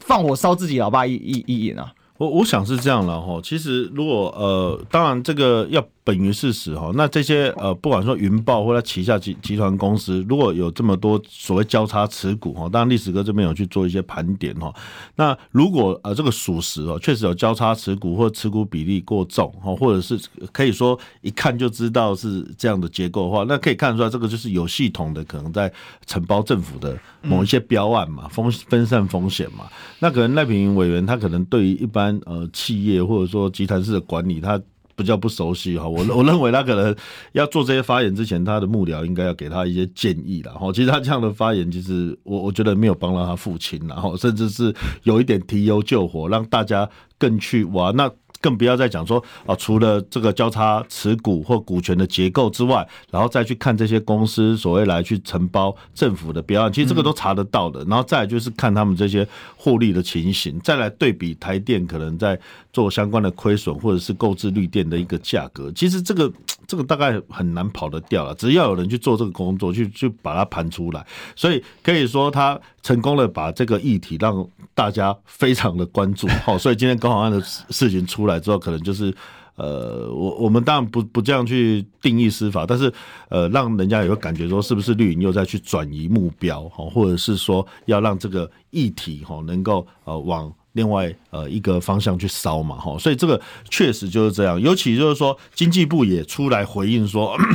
放火烧自己老爸一一一眼啊？我我想是这样了哈，其实如果呃，当然这个要。本于事实哈，那这些呃，不管说云豹或者旗下集集团公司，如果有这么多所谓交叉持股哈，当然历史哥这边有去做一些盘点哈。那如果呃这个属实哦，确实有交叉持股或持股比例过重哈，或者是可以说一看就知道是这样的结构的话，那可以看出来这个就是有系统的，可能在承包政府的某一些标案嘛，风分散风险嘛。那可能赖品妤委员他可能对于一般呃企业或者说集团式的管理他。比较不熟悉哈，我我认为他可能要做这些发言之前，他的幕僚应该要给他一些建议了哈。其实他这样的发言，其实我我觉得没有帮到他父亲，然后甚至是有一点提油救火，让大家更去哇那。更不要再讲说啊，除了这个交叉持股或股权的结构之外，然后再去看这些公司所谓来去承包政府的标案，其实这个都查得到的。然后再来就是看他们这些获利的情形，再来对比台电可能在做相关的亏损或者是购置绿电的一个价格，其实这个这个大概很难跑得掉了。只要有人去做这个工作，去去把它盘出来，所以可以说他成功的把这个议题让大家非常的关注。好，所以今天高虹安的事情出来之后，可能就是，呃，我我们当然不不这样去定义司法，但是呃，让人家有感觉说，是不是绿营又在去转移目标哈，或者是说要让这个议题哈能够呃往另外呃一个方向去烧嘛哈，所以这个确实就是这样，尤其就是说经济部也出来回应说。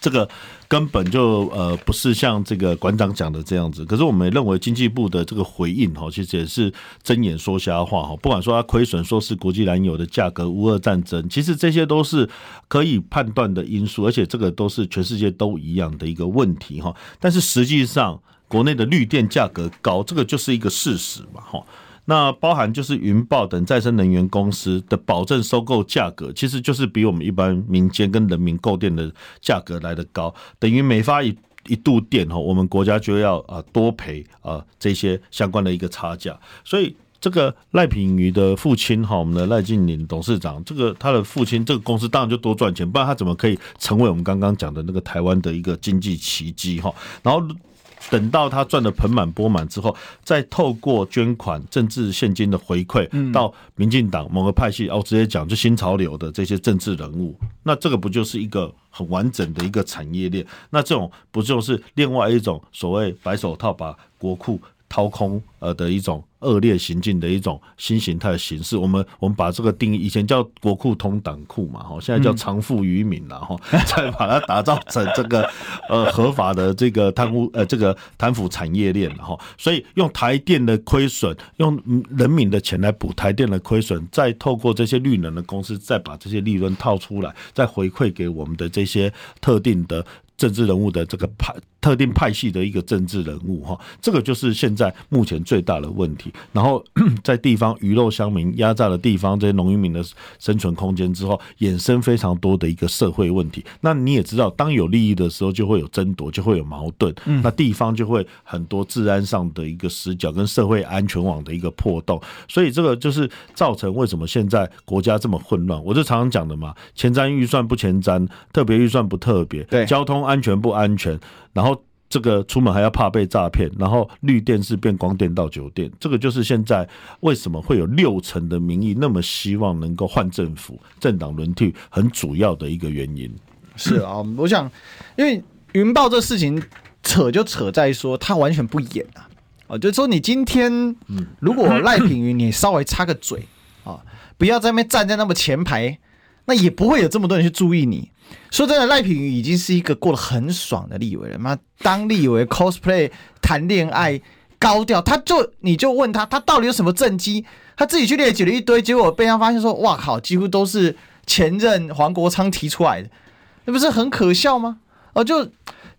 这个根本就呃不是像这个馆长讲的这样子，可是我们认为经济部的这个回应哈，其实也是睁眼说瞎话哈。不管说他亏损，说是国际燃油的价格、乌俄战争，其实这些都是可以判断的因素，而且这个都是全世界都一样的一个问题哈。但是实际上，国内的绿电价格高，这个就是一个事实嘛哈。那包含就是云豹等再生能源公司的保证收购价格，其实就是比我们一般民间跟人民购电的价格来得高，等于每发一一度电哈，我们国家就要啊多赔啊这些相关的一个差价。所以这个赖品瑜的父亲哈，我们的赖劲麟董事长，这个他的父亲这个公司当然就多赚钱，不然他怎么可以成为我们刚刚讲的那个台湾的一个经济奇迹哈？然后。等到他赚的盆满钵满之后，再透过捐款、政治现金的回馈，到民进党某个派系，哦，直接讲就新潮流的这些政治人物，那这个不就是一个很完整的一个产业链？那这种不就是另外一种所谓白手套把国库掏空呃的一种？恶劣行径的一种新形态的形式，我们我们把这个定义，以前叫国库通党库嘛，哈，现在叫藏富于民了，哈，再把它打造成这个呃合法的这个贪污呃这个贪腐产业链，哈，所以用台电的亏损，用人民的钱来补台电的亏损，再透过这些绿能的公司，再把这些利润套出来，再回馈给我们的这些特定的。政治人物的这个派特定派系的一个政治人物哈，这个就是现在目前最大的问题。然后在地方鱼肉乡民压榨了地方这些农渔民的生存空间之后，衍生非常多的一个社会问题。那你也知道，当有利益的时候，就会有争夺，就会有矛盾。那地方就会很多治安上的一个死角，跟社会安全网的一个破洞。所以这个就是造成为什么现在国家这么混乱。我就常常讲的嘛，前瞻预算不前瞻，特别预算不特别，对交通。安全不安全？然后这个出门还要怕被诈骗，然后绿电是变光电到酒店，这个就是现在为什么会有六成的民意那么希望能够换政府、政党轮替，很主要的一个原因。是啊，我想，因为云豹这事情扯就扯在说他完全不演啊，啊，就是说你今天如果赖品妤你稍微插个嘴啊，不要在那边站在那么前排，那也不会有这么多人去注意你。说真的，赖品妤已经是一个过得很爽的立委了。妈，当立委 cosplay 谈恋爱高调，他就你就问他，他到底有什么政绩？他自己去列举了一堆，结果被他发现说，哇靠，几乎都是前任黄国昌提出来的，那不是很可笑吗？哦，就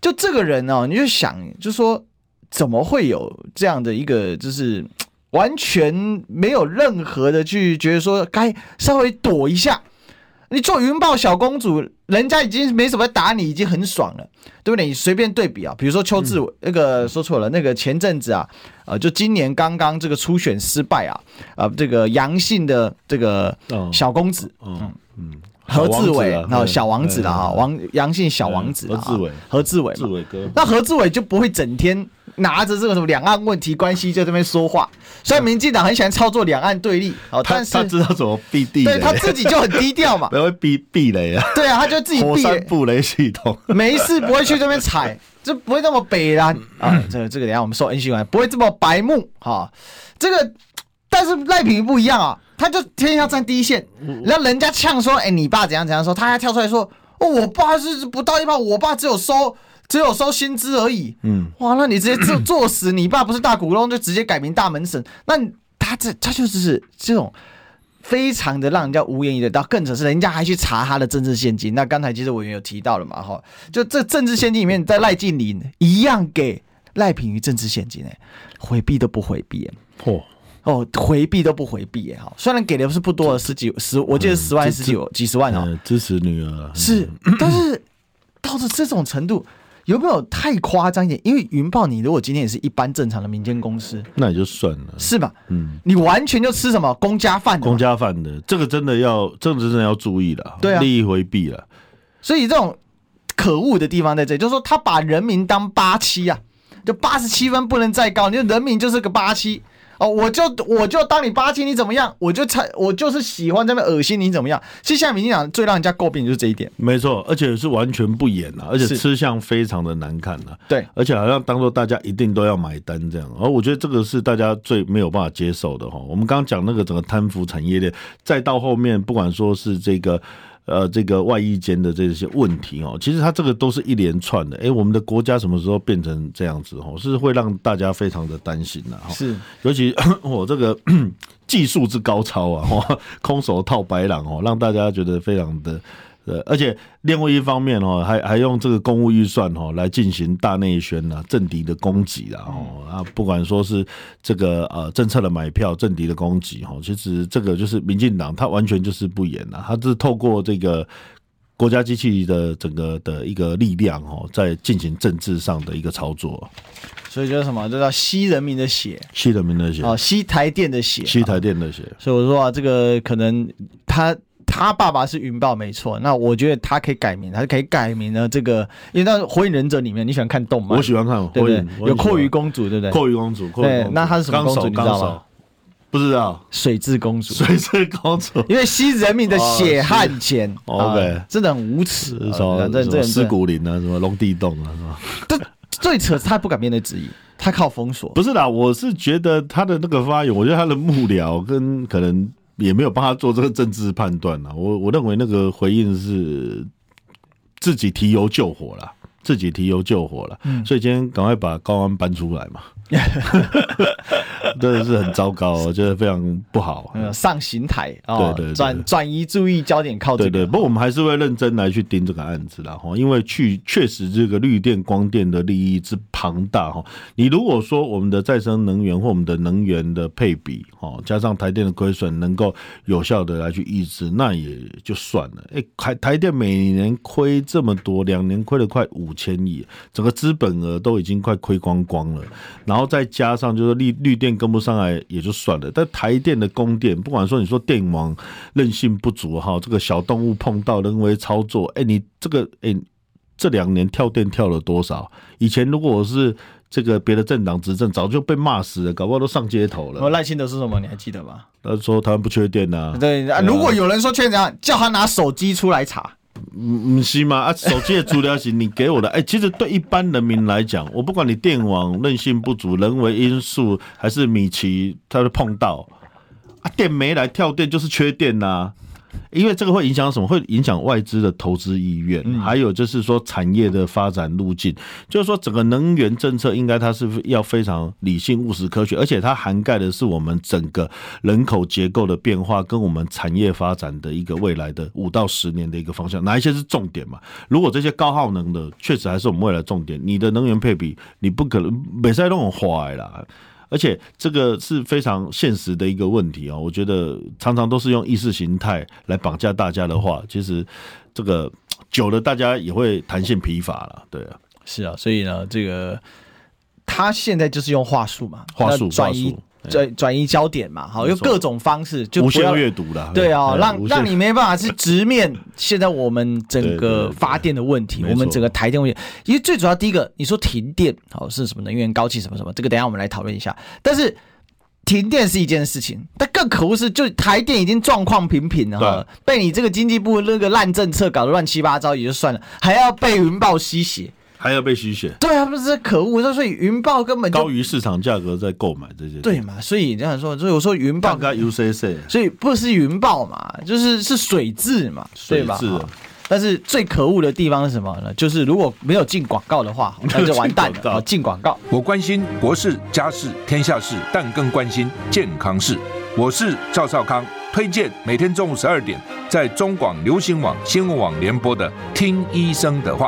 就这个人哦，你就想，就说怎么会有这样的一个，就是完全没有任何的去觉得说该稍微躲一下。你做云豹小公主，人家已经没什么打你，已经很爽了，对不对？你随便对比啊，比如说邱志伟、嗯、那个说错了，那个前阵子啊，呃，就今年刚刚这个初选失败啊，呃，这个杨姓的这个小公子，嗯嗯，嗯。何志伟，然后小王子了哈，王杨姓小王子，何志伟，何志伟，志伟哥，那何志伟就不会整天。拿着这个什么两岸问题关系在这边说话，所以民进党很喜欢操作两岸对立。哦，但是他知道怎么避地雷，对他自己就很低调嘛，不会避避雷啊。对啊，他就自己避雷。布雷系统，没事不会去这边踩，就不会那么北啦啊。这个这个，等下我们说 N 新闻不会这么白目哈。这个，但是赖品不一样啊，他就天天要站第一线，然后人家呛说，哎，你爸怎样怎样说，他还跳出来说，哦，我爸是不到一半，我爸只有收。只有收薪资而已，嗯，哇，那你直接做做 死，你爸不是大股东，就直接改名大门神，那他这他就是这种非常的让人家无言以对，到更扯是人家还去查他的政治现金。那刚才其实委员有提到了嘛，哈，就这政治现金里面，在赖静林一样给赖品妤政治现金，哎，回避都不回避，嚯，哦，回避都不回避，哎，哈，虽然给的不是不多，十几十，我记得十万十几几十万哦，支持女儿是，但是到了这种程度。有没有太夸张一点？因为云豹，你如果今天也是一般正常的民间公司，那也就算了，是吧？嗯，你完全就吃什么公家饭？公家饭的，这个真的要，这个真的要注意了，对啊，利益回避了。所以这种可恶的地方在这里，就是说他把人民当八七啊，就八十七分不能再高，你人民就是个八七。哦，我就我就当你八七，你怎么样？我就猜，我就是喜欢这边恶心，你怎么样？其实现在民进党最让人家诟病就是这一点。没错，而且是完全不演了，而且吃相非常的难看了。对，而且好像当做大家一定都要买单这样。而我觉得这个是大家最没有办法接受的哈。我们刚刚讲那个整个贪腐产业链，再到后面不管说是这个。呃，这个外衣间的这些问题哦，其实它这个都是一连串的。哎，我们的国家什么时候变成这样子哦？是会让大家非常的担心的。是，尤其 我这个 技术之高超啊，空手套白狼哦，让大家觉得非常的。对，而且另外一方面哦，还还用这个公务预算哦来进行大内宣啊，政敌的攻击啦哦啊，不管说是这个呃政策的买票，政敌的攻击哈，其实这个就是民进党他完全就是不演了，他是透过这个国家机器的整个的一个力量哦，在进行政治上的一个操作。所以就是什么，这叫吸人民的血，吸人民的血，哦，吸台电的血，吸台电的血。所以我说啊，这个可能他他爸爸是云豹没错，那我觉得他可以改名，他可以改名呢。这个因为那火影忍者里面你喜欢看动漫，我喜欢看，对不对？有阔鱼公主，对不对？阔鱼公主，对，那她是什么公主？你知道吗？不知道，水蛭公主。水蛭公主，因为吸人民的血汗钱，OK，真的很无耻。什么？这这尸骨林啊，什么龙地洞啊，是吧？最扯他不敢面对质疑，他靠封锁。不是啦，我是觉得他的那个发言，我觉得他的幕僚跟可能也没有帮他做这个政治判断啊。我我认为那个回应是自己提油救火了，自己提油救火了。嗯，所以今天赶快把高安搬出来嘛。真的是很糟糕，我觉得非常不好。上刑台啊，对对，转转移注意焦点，靠这个。对对，不过我们还是会认真来去盯这个案子啦。哈，因为去确实这个绿电光电的利益之庞大哈。你如果说我们的再生能源或我们的能源的配比哈，加上台电的亏损能够有效的来去抑制，那也就算了。哎，台台电每年亏这么多，两年亏了快五千亿，整个资本额都已经快亏光光了。然后再加上就是绿绿电跟不上来也就算了，但台电的供电，不管说你说电网韧性不足哈，这个小动物碰到人为操作，哎，你这个哎，这两年跳电跳了多少？以前如果我是这个别的政党执政，早就被骂死了，搞不好都上街头了。赖清德是什么？你还记得吗？他说台湾不缺电呐。对啊，如果有人说缺电，叫他拿手机出来查。唔唔是吗？啊，手机的资料是你给我的。哎、其实对一般人民来讲，我不管你电网韧性不足、人为因素还是米奇，他会碰到啊，电没来跳电就是缺电呐、因为这个会影响什么？会影响外资的投资意愿，还有就是说产业的发展路径。就是说，整个能源政策应该它是要非常理性、务实、科学，而且它涵盖的是我们整个人口结构的变化，跟我们产业发展的一个未来的五到十年的一个方向。哪一些是重点嘛？如果这些高耗能的确实还是我们未来重点，你的能源配比你不可能每赛都很坏啦。而且这个是非常现实的一个问题啊！我觉得常常都是用意识形态来绑架大家的话，其实这个久了大家也会弹性疲乏了。对啊，是啊，所以呢，这个他现在就是用话术嘛，话术转移。转转移焦点嘛，好，用各种方式就无限阅读了，对啊，让让你没办法去直面现在我们 整个发电的问题，我们整个台电问题。因为最主要第一个，你说停电，好是什么能源高企什么什么，这个等一下我们来讨论一下。但是停电是一件事情，但更可恶是，就台电已经状况平平了，被你这个经济部那个烂政策搞得乱七八糟也就算了，还要被云豹吸血。还要被吸血？对啊，不是可恶，所以云豹根本高于市场价格在购买这些。对嘛？所以这样说，所以我说云豹跟 UCC，所以不是云豹嘛，就是是水质嘛，水质。但是最可恶的地方是什么呢？就是如果没有进广告的话，那就完蛋了。进广告，我关心国事、家事、天下事，但更关心健康事。我是赵少康，推荐每天中午十二点在中广流行网、新闻网联播的《听医生的话》。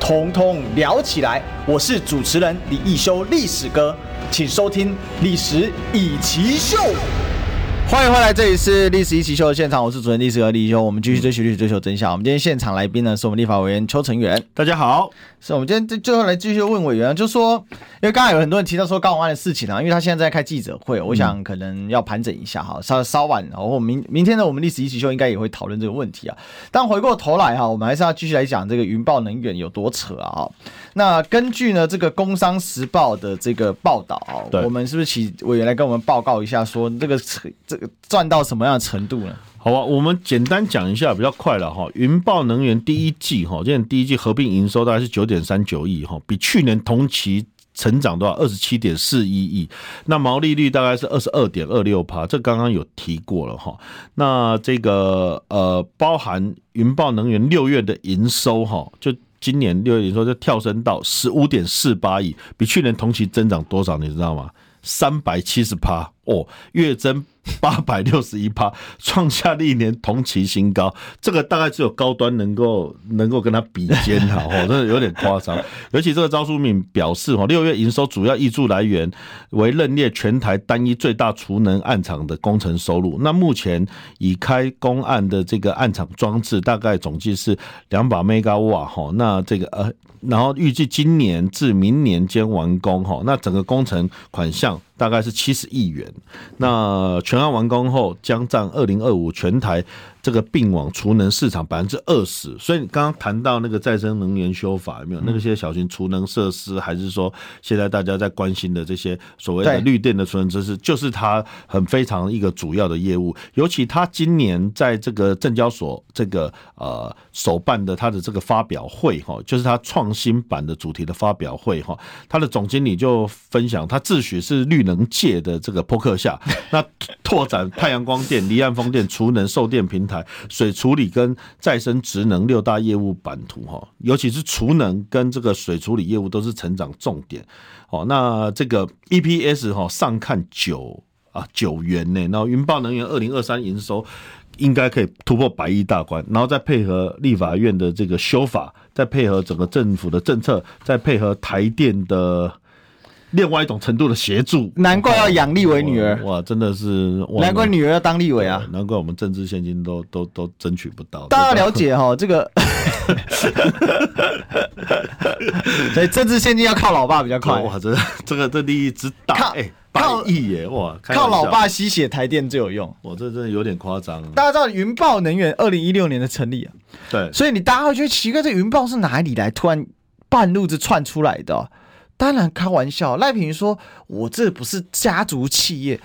统统聊起来。我是主持人李易修，历史哥。请收听《历史以奇秀》，欢迎回来，这里是《历史一起 SHOW》的现场，我是主持人历史哥李易修，我们继续追寻历史，追求真相。我们今天现场来宾呢，是我们立法委员邱成元，大家好。是我们今天最最后来继续问委员，就说，因为刚才有很多人提到说高虹安的事情啊，因为他现在在开记者会，我想可能要盘整一下哈，稍稍晚，然后明明天呢，我们历史一起 SHOW 应该也会讨论这个问题啊。但回过头来哈，我们还是要继续来讲这个云豹能源有多扯啊。那根据呢这个《工商时报》的这个报道啊，我们是不是请委员来跟我们报告一下，说这个这个赚到什么样的程度呢？好吧，我们简单讲一下，比较快了哈。云豹能源第一季哈，现在第一季合并营收大概是九点三九亿哈，比去年同期成长多少？二十七点四一亿。那毛利率大概是二十二点二六趴，这刚刚有提过了哈。那这个呃，包含云豹能源六月的营收哈，就。今年六月营收就跳升到十五点四八亿，比去年同期增长多少？你知道吗？三百七十趴哦，月增。八百六十一趴，创下历年同期新高。这个大概只有高端能够能够跟他比肩哈，哦，真的有点夸张。尤其这个张书敏表示，哈，六月营收主要挹注来源为认列全台单一最大储能案场的工程收入。那目前已开工案的这个案场装置，大概总计是两百 mega 瓦哈。那这个呃，然后预计今年至明年间完工哈。那整个工程款项。大概是七十亿元，那全案完工后将占二零二五全台。这个并网储能市场百分之二十，所以你刚刚谈到那个再生能源修法有没有？那些小型储能设施，还是说现在大家在关心的这些所谓的绿电的储能设施，就是它很非常一个主要的业务。尤其他今年在这个证交所这个呃首办的他的这个发表会哈，就是他创新版的主题的发表会哈，他的总经理就分享，他自诩是绿能界的这个扑克下，那拓展太阳光电、离岸风电、储能售电平台。水处理跟再生职能六大业务版图哈，尤其是储能跟这个水处理业务都是成长重点哦。那这个 EPS 哈上看九啊九元呢，然后云豹能源二零二三营收应该可以突破百亿大关，然后再配合立法院的这个修法，再配合整个政府的政策，再配合台电的。另外一种程度的协助，难怪要养立委女儿哇！真的是，难怪女儿要当立委啊！难怪我们政治现金都都都争取不到。大家了解哈，这个，所以政治现金要靠老爸比较快。哇，这这个这利益之大，哎，百亿耶！哇，靠老爸吸血台电最有用。我这真的有点夸张。大家知道云豹能源二零一六年的成立啊？对。所以你大家会觉得奇怪，这云豹是哪里来突然半路子窜出来的？当然开玩笑，赖品妤说：“我这不是家族企业。”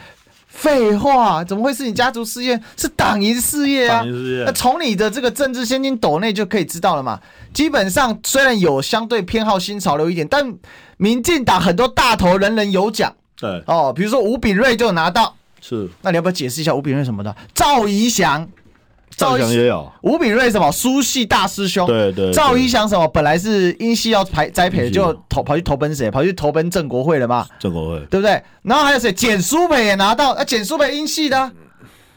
废话，怎么会是你家族事业？是党营事业啊！那从你的这个政治现金斗内就可以知道了嘛。基本上虽然有相对偏好新潮流一点，但民进党很多大头人人有奖。对哦，比如说吴炳瑞就有拿到。是，那你要不要解释一下吴炳瑞什么的？赵怡翔。赵一翔也有吴炳瑞什么苏系大师兄，对对，对。赵一翔什么本来是英系要排栽培，就投跑去投奔谁？跑去投奔郑国会了嘛？郑国会对不对？然后还有谁？简书培也拿到，啊，简书培英系的。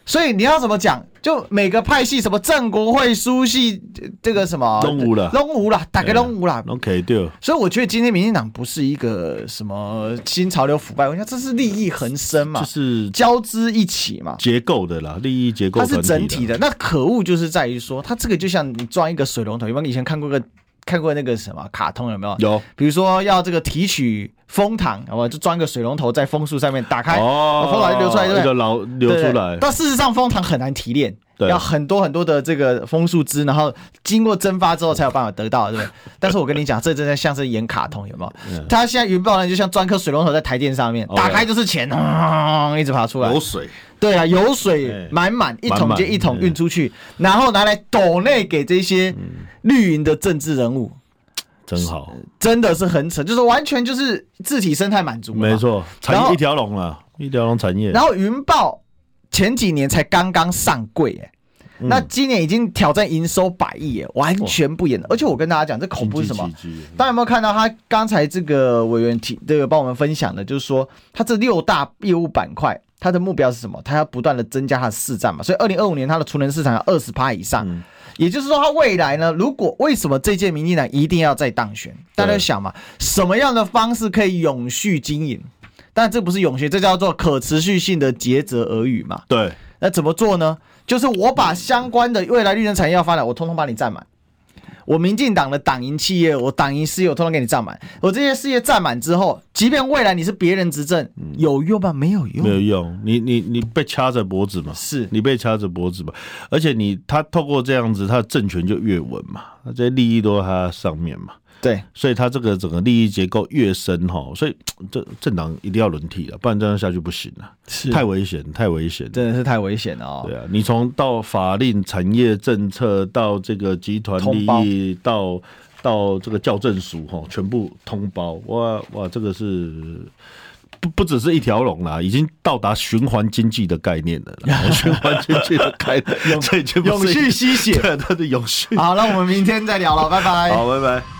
所以你要怎么讲？就每个派系，什么正国会书系，这个什么东吴了，东吴了，大概东吴了，OK 对。所以我觉得今天民进党不是一个什么新潮流腐败，我讲这是利益横生嘛，就是交织一起嘛，结构的啦，利益结构，它是整体的。那可恶就是在于说，它这个就像你装一个水龙头，有没有以前看过个？看过那个什么卡通有没有？有，比如说要这个提取蜂糖，好吧，就装个水龙头在枫树上面打开，哦，蜂糖就流出来，对不对？流流出来。但事实上，蜂糖很难提炼，要很多很多的这个枫树枝，然后经过蒸发之后才有办法得到，对不对？但是我跟你讲，这真的像是演卡通，有没有？他现在云豹呢，就像装颗水龙头在台电上面，打开就是钱，一直爬出来，有水。对啊，有水满满，一桶接一桶运出去，然后拿来斗内给这些绿营的政治人物，真好，真的是很扯，就是完全就是自体生态满足，没错，产业一条龙了，一条龙产业。然后云豹前几年才刚刚上柜，哎，那今年已经挑战营收百亿，哎，完全不演。而且我跟大家讲，这恐怖是什么？大家有没有看到他刚才这个委员提这个帮我们分享的，就是说他这六大业务板块。他的目标是什么？他要不断的增加他的市占嘛，所以二零二五年他的储能市场要二十趴以上，嗯，也就是说，他未来呢，如果为什么这届民进党一定要再当选？大家想嘛，什么样的方式可以永续经营？但这不是永续，这叫做可持续性的竭泽而渔嘛。对，那怎么做呢？就是我把相关的未来绿能产业要发展，我通通把你占满。我民进党的党营企业，我党营事业，我通通给你占满。我这些事业占满之后，即便未来你是别人执政，有用吗？没有用，没有用。你你你被掐着脖子嘛？是你被掐着脖子嘛？而且你他透过这样子，他的政权就越稳嘛，那这些利益都在他上面嘛。对，所以他这个整个利益结构越深哈，所以这政党一定要轮替了，不然这样下去不行了，是太危险，太危险，真的是太危险了哦。对啊，你从到法令、产业政策到这个集团利益，到到这个校正署哈，全部通包，哇哇，这个是不不只是一条龙啦，已经到达循环经济的概念了。循环经济的概念，永续吸血，对，它的永续。好，那我们明天再聊了，拜拜。好，拜拜。